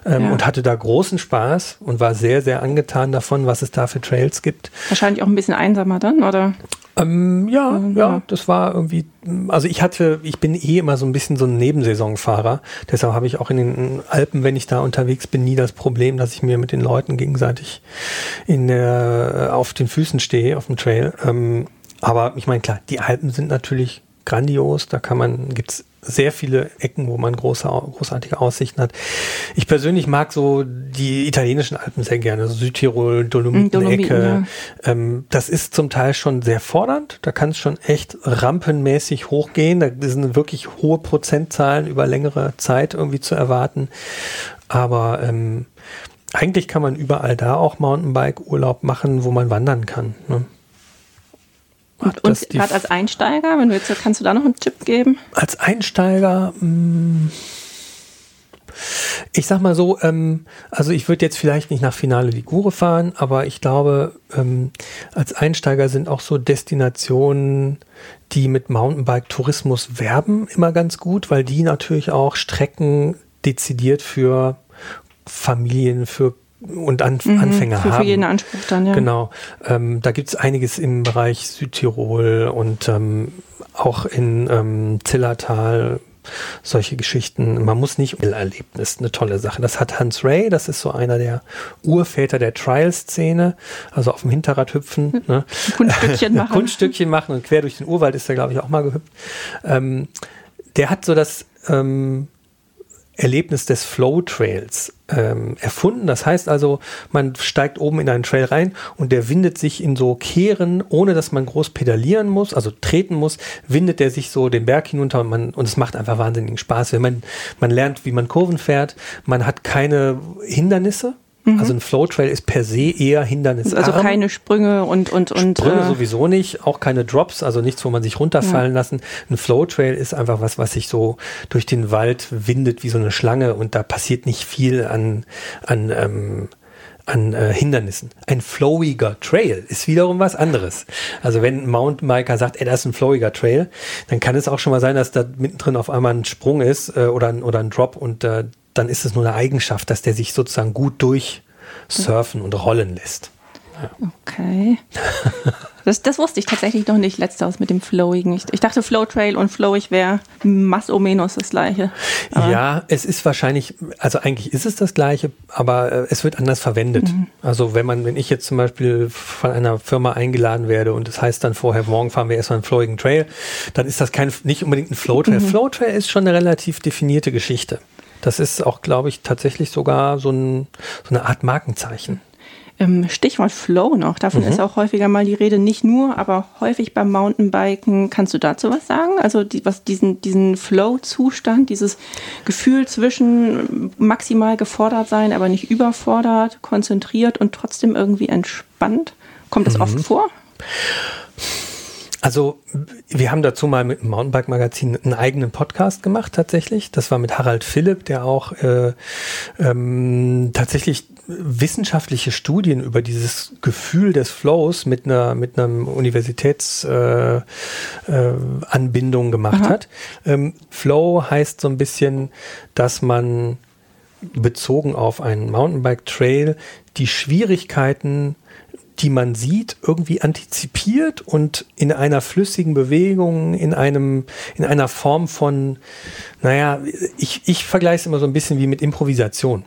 ähm, Ja. und hatte da großen Spaß und war sehr, sehr angetan davon, was es da für Trails gibt. Wahrscheinlich auch ein bisschen einsamer dann, oder? Ähm, ja, ja, ja. das war irgendwie, also ich hatte, ich bin eh immer so ein bisschen so ein Nebensaisonfahrer. Deshalb habe ich auch in den Alpen, wenn ich da unterwegs bin, nie das Problem, dass ich mir mit den Leuten gegenseitig in der, auf den Füßen stehe, auf dem Trail. Ähm, aber ich meine, klar, die Alpen sind natürlich grandios. Da kann man, gibt's sehr viele Ecken, wo man große, großartige Aussichten hat. Ich persönlich mag so die italienischen Alpen sehr gerne, so Südtirol, Dolomiten-Ecke. Dolomiten, ähm, das ist zum Teil schon sehr fordernd. Da kann es schon echt rampenmäßig hochgehen. Da sind wirklich hohe Prozentzahlen über längere Zeit irgendwie zu erwarten. Aber ähm, eigentlich kann man überall da auch Mountainbike-Urlaub machen, wo man wandern kann. Ne? Und, und gerade als Einsteiger, wenn du jetzt, kannst du da noch einen Tipp geben? als Einsteiger, mh, ich sag mal so, ähm, also ich würde jetzt vielleicht nicht nach Finale Ligure fahren, aber ich glaube, ähm, als Einsteiger sind auch so Destinationen, die mit Mountainbike-Tourismus werben, immer ganz gut, weil die natürlich auch Strecken dezidiert für Familien, für und An Anfänger Mhm, für, haben. für jeden Anspruch dann, ja. Genau. Ähm, da gibt's einiges im Bereich Südtirol und ähm, auch in ähm, Zillertal. Solche Geschichten. Man muss nicht Erlebnis, eine tolle Sache. Das hat Hans Ray, das ist so einer der Urväter der Trial-Szene, also auf dem Hinterrad hüpfen. Ne? Kunststückchen machen. Kunststückchen machen und quer durch den Urwald ist er, glaube ich, auch mal gehüpft. Ähm, der hat so das ähm, Erlebnis des Flow Trails ähm, erfunden. Das heißt also, man steigt oben in einen Trail rein und der windet sich in so Kehren, ohne dass man groß pedalieren muss, also treten muss, windet der sich so den Berg hinunter und man, und es macht einfach wahnsinnigen Spaß. Wenn man, man lernt, wie man Kurven fährt, man hat keine Hindernisse. Also ein Flow Trail ist per se eher Hindernis. Also keine Sprünge und und und Sprünge äh, sowieso nicht, auch keine Drops, also nichts, wo man sich runterfallen lassen. Ein Flow Trail ist einfach was, was sich so durch den Wald windet wie so eine Schlange und da passiert nicht viel an, an, ähm, an äh, Hindernissen. Ein flowiger Trail ist wiederum was anderes. Also wenn ein Mountainbiker sagt, ey, das ist ein flowiger Trail, dann kann es auch schon mal sein, dass da mittendrin auf einmal ein Sprung ist äh, oder, ein, oder ein Drop und äh, dann ist es nur eine Eigenschaft, dass der sich sozusagen gut durchsurfen und rollen lässt. Okay. Das, das wusste ich tatsächlich noch nicht, letzteres mit dem Flowigen. Ich, ich dachte, Flow Trail und Flowig wäre más o menos das gleiche. Aber ja, es ist wahrscheinlich, also eigentlich ist es das gleiche, aber äh, es wird anders verwendet. Also wenn man, wenn ich jetzt zum Beispiel von einer Firma eingeladen werde und das heißt dann vorher, morgen fahren wir erstmal einen Flowigen Trail, dann ist das kein, nicht unbedingt ein Flow Trail. Flow Trail ist schon eine relativ definierte Geschichte. Das ist auch, glaube ich, tatsächlich sogar so, ein, so eine Art Markenzeichen. Ähm, Stichwort Flow noch, davon ist auch häufiger mal die Rede, nicht nur, aber häufig beim Mountainbiken. Kannst du dazu was sagen? Also die, was diesen, diesen Flow-Zustand, dieses Gefühl zwischen maximal gefordert sein, aber nicht überfordert, konzentriert und trotzdem irgendwie entspannt. Kommt das oft vor? Also wir haben dazu mal mit dem Mountainbike-Magazin einen eigenen Podcast gemacht tatsächlich. Das war mit Harald Philipp, der auch äh, ähm, tatsächlich wissenschaftliche Studien über dieses Gefühl des Flows mit einer mit einem Universitätsanbindung äh, äh, gemacht hat. Ähm, Flow heißt so ein bisschen, dass man bezogen auf einen Mountainbike-Trail die Schwierigkeiten die man sieht, irgendwie antizipiert und in einer flüssigen Bewegung, in einem, in einer Form von, naja, ich, ich vergleiche es immer so ein bisschen wie mit Improvisation.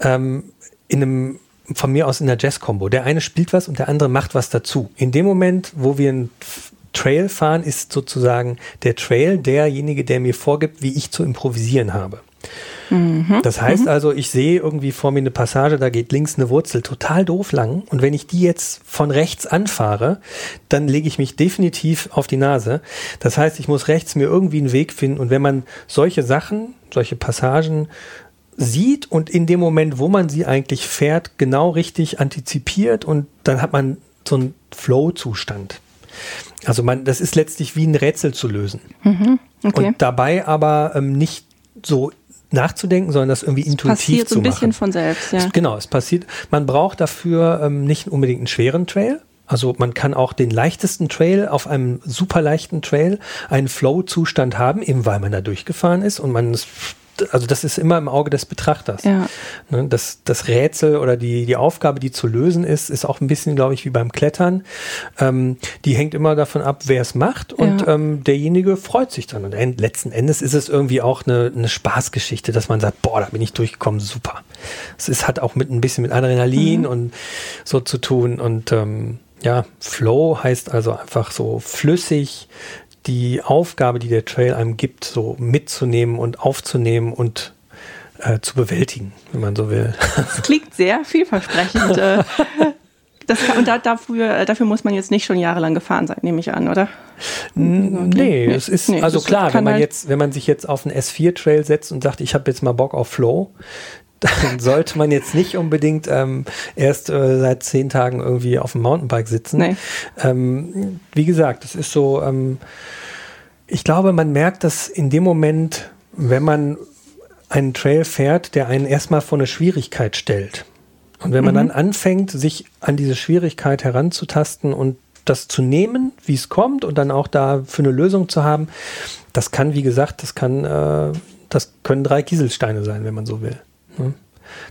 Ähm, in einem von mir aus in der Jazz-Kombo. Der eine spielt was und der andere macht was dazu. In dem Moment, wo wir ein Trail fahren, ist sozusagen der Trail derjenige, der mir vorgibt, wie ich zu improvisieren habe. Mhm. Das heißt mhm. also, ich sehe irgendwie vor mir eine Passage, da geht links eine Wurzel total doof lang. Und wenn ich die jetzt von rechts anfahre, dann lege ich mich definitiv auf die Nase. Das heißt, ich muss rechts mir irgendwie einen Weg finden. Und wenn man solche Sachen, solche Passagen sieht und in dem Moment, wo man sie eigentlich fährt, genau richtig antizipiert und dann hat man so einen Flow-Zustand. Also man, das ist letztlich wie ein Rätsel zu lösen. Mhm, okay. Und dabei aber ähm, nicht so nachzudenken, sondern das irgendwie es intuitiv passiert zu machen. Passiert so ein bisschen von selbst, ja. Es, genau, es passiert. Man braucht dafür ähm, nicht unbedingt einen schweren Trail. Also man kann auch den leichtesten Trail auf einem super leichten Trail einen Flow-Zustand haben, eben weil man da durchgefahren ist und man also das ist immer im Auge des Betrachters. Ja. Ne, das, das Rätsel oder die, die Aufgabe, die zu lösen ist, ist auch ein bisschen, glaube ich, wie beim Klettern. Ähm, die hängt immer davon ab, wer es macht und ja. ähm, derjenige freut sich dann. Und letzten Endes ist es irgendwie auch eine, eine Spaßgeschichte, dass man sagt, boah, da bin ich durchgekommen, super. Es ist, hat auch mit ein bisschen mit Adrenalin mhm. und so zu tun und ähm, ja, Flow heißt also einfach so flüssig, die Aufgabe, die der Trail einem gibt, so mitzunehmen und aufzunehmen und äh, zu bewältigen, wenn man so will. Das klingt sehr vielversprechend. Äh. das kann, und da, dafür, dafür muss man jetzt nicht schon jahrelang gefahren sein, nehme ich an, oder? Nee, nee es ist nee, also klar, wenn man halt jetzt, wenn man sich jetzt auf einen S4-Trail setzt und sagt, ich habe jetzt mal Bock auf Flow, dann sollte man jetzt nicht unbedingt ähm, erst äh, seit zehn Tagen irgendwie auf dem Mountainbike sitzen. Nee. Ähm, wie gesagt, es ist so, ähm, ich glaube, man merkt das in dem Moment, wenn man einen Trail fährt, der einen erstmal vor eine Schwierigkeit stellt. Und wenn man mhm. dann anfängt, sich an diese Schwierigkeit heranzutasten und das zu nehmen, wie es kommt und dann auch da für eine Lösung zu haben, das kann, wie gesagt, das kann, äh, das können drei Kieselsteine sein, wenn man so will. Ne?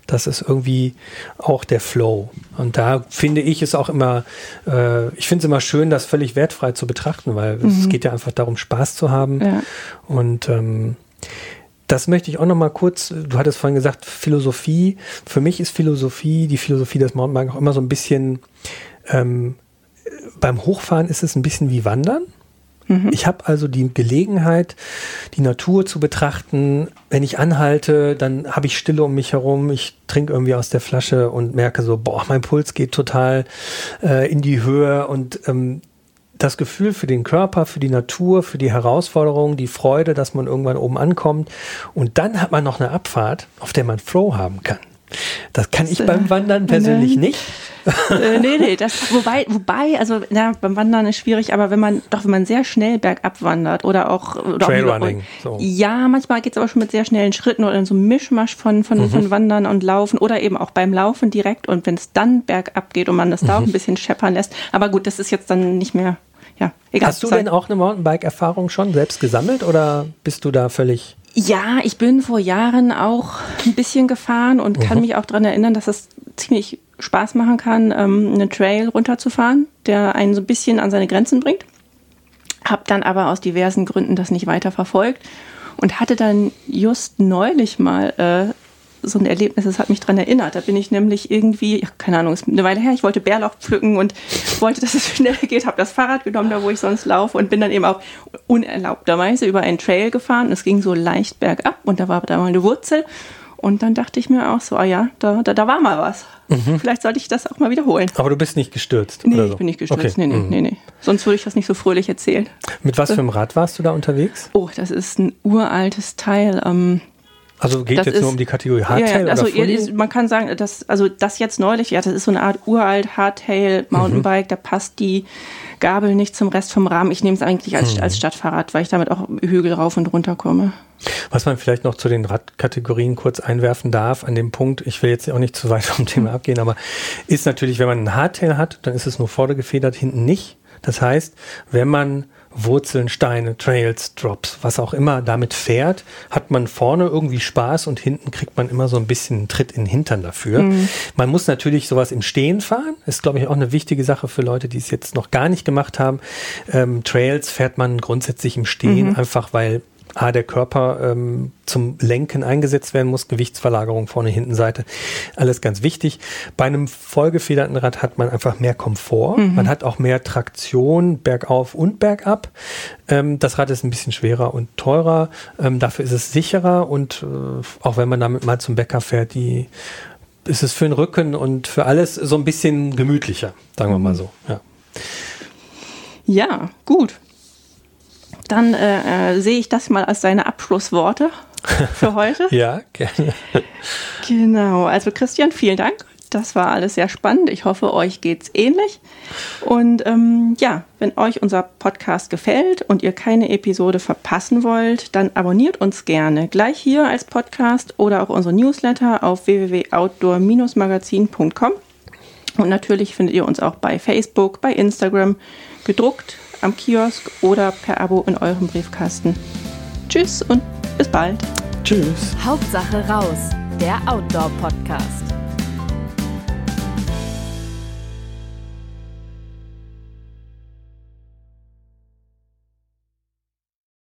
Das ist irgendwie auch der Flow. Und da finde ich es auch immer, äh, ich finde es immer schön, das völlig wertfrei zu betrachten, weil mhm. es geht ja einfach darum, Spaß zu haben. Ja. Und ähm, das möchte ich auch noch mal kurz, du hattest vorhin gesagt, Philosophie. Für mich ist Philosophie, die Philosophie des Mountainbikes auch immer so ein bisschen, ähm, beim Hochfahren ist es ein bisschen wie Wandern. Mhm. Ich habe also die Gelegenheit, die Natur zu betrachten. Wenn ich anhalte, dann habe ich Stille um mich herum. Ich trinke irgendwie aus der Flasche und merke so, boah, mein Puls geht total äh, in die Höhe und ähm, das Gefühl für den Körper, für die Natur, für die Herausforderung, die Freude, dass man irgendwann oben ankommt. Und dann hat man noch eine Abfahrt, auf der man Flow haben kann. Das kann ich beim Wandern persönlich nee. nicht. äh, nee, nee, das, wobei, wobei, also ja, beim Wandern ist schwierig, aber wenn man, doch wenn man sehr schnell bergab wandert oder auch oder Trailrunning. So. Ja, manchmal geht es aber schon mit sehr schnellen Schritten oder in so einem Mischmasch von, von, mhm. von Wandern und Laufen oder eben auch beim Laufen direkt und wenn es dann bergab geht und man das mhm. da auch ein bisschen scheppern lässt. Aber gut, das ist jetzt dann nicht mehr, ja, egal. Hast du denn auch eine Mountainbike-Erfahrung schon selbst gesammelt oder bist du da völlig ja, ich bin vor Jahren auch ein bisschen gefahren und kann mhm. mich auch daran erinnern, dass es ziemlich Spaß machen kann, ähm, einen Trail runterzufahren, der einen so ein bisschen an seine Grenzen bringt. Hab dann aber aus diversen Gründen das nicht weiter verfolgt und hatte dann just neulich mal äh, so ein Erlebnis, das hat mich daran erinnert. Da bin ich nämlich irgendwie, keine Ahnung, ist eine Weile her, ich wollte Bärlauch pflücken und wollte, dass es schnell geht, habe das Fahrrad genommen, da wo ich sonst laufe und bin dann eben auch unerlaubterweise über einen Trail gefahren. Es ging so leicht bergab und da war da mal eine Wurzel. Und dann dachte ich mir auch so, ah ja, da, da, da war mal was. Mhm. Vielleicht sollte ich das auch mal wiederholen. Aber du bist nicht gestürzt? Nee, so. ich bin nicht gestürzt. Okay. Nee, nee, mhm. nee, nee. Sonst würde ich das nicht so fröhlich erzählen. Mit was für einem Rad warst du da unterwegs? Oh, das ist ein uraltes Teil. Ähm, also geht das jetzt ist, nur um die Kategorie Hardtail ja, also oder ist, man kann sagen, dass, also das jetzt neulich, ja, das ist so eine Art uralt Hardtail Mountainbike, mhm. da passt die Gabel nicht zum Rest vom Rahmen. Ich nehme es eigentlich als, mhm. als Stadtfahrrad, weil ich damit auch Hügel rauf und runter komme. Was man vielleicht noch zu den Radkategorien kurz einwerfen darf, an dem Punkt, ich will jetzt auch nicht zu weit vom Thema abgehen, aber ist natürlich, wenn man einen Hardtail hat, dann ist es nur vorne gefedert, hinten nicht. Das heißt, wenn man Wurzeln, Steine, Trails, Drops, was auch immer damit fährt, hat man vorne irgendwie Spaß und hinten kriegt man immer so ein bisschen einen Tritt in den Hintern dafür. Mhm. Man muss natürlich sowas im Stehen fahren. Ist, glaube ich, auch eine wichtige Sache für Leute, die es jetzt noch gar nicht gemacht haben. Ähm, Trails fährt man grundsätzlich im Stehen, mhm. einfach weil A, der Körper ähm, zum Lenken eingesetzt werden muss, Gewichtsverlagerung vorne, hinten, Seite, alles ganz wichtig. Bei einem vollgefederten Rad hat man einfach mehr Komfort, mhm. man hat auch mehr Traktion bergauf und bergab. Ähm, das Rad ist ein bisschen schwerer und teurer, ähm, dafür ist es sicherer und äh, auch wenn man damit mal zum Bäcker fährt, die ist es für den Rücken und für alles so ein bisschen gemütlicher, sagen wir mal so. Ja, ja gut. Dann äh, äh, sehe ich das mal als deine Abschlussworte für heute. ja, gerne. Genau. Also Christian, vielen Dank. Das war alles sehr spannend. Ich hoffe, euch geht's ähnlich. Und ähm, ja, wenn euch unser Podcast gefällt und ihr keine Episode verpassen wollt, dann abonniert uns gerne gleich hier als Podcast oder auch unsere Newsletter auf www.outdoor-magazin.com. Und natürlich findet ihr uns auch bei Facebook, bei Instagram, gedruckt am Kiosk oder per Abo in eurem Briefkasten. Tschüss und bis bald. Tschüss. Hauptsache raus, der Outdoor-Podcast.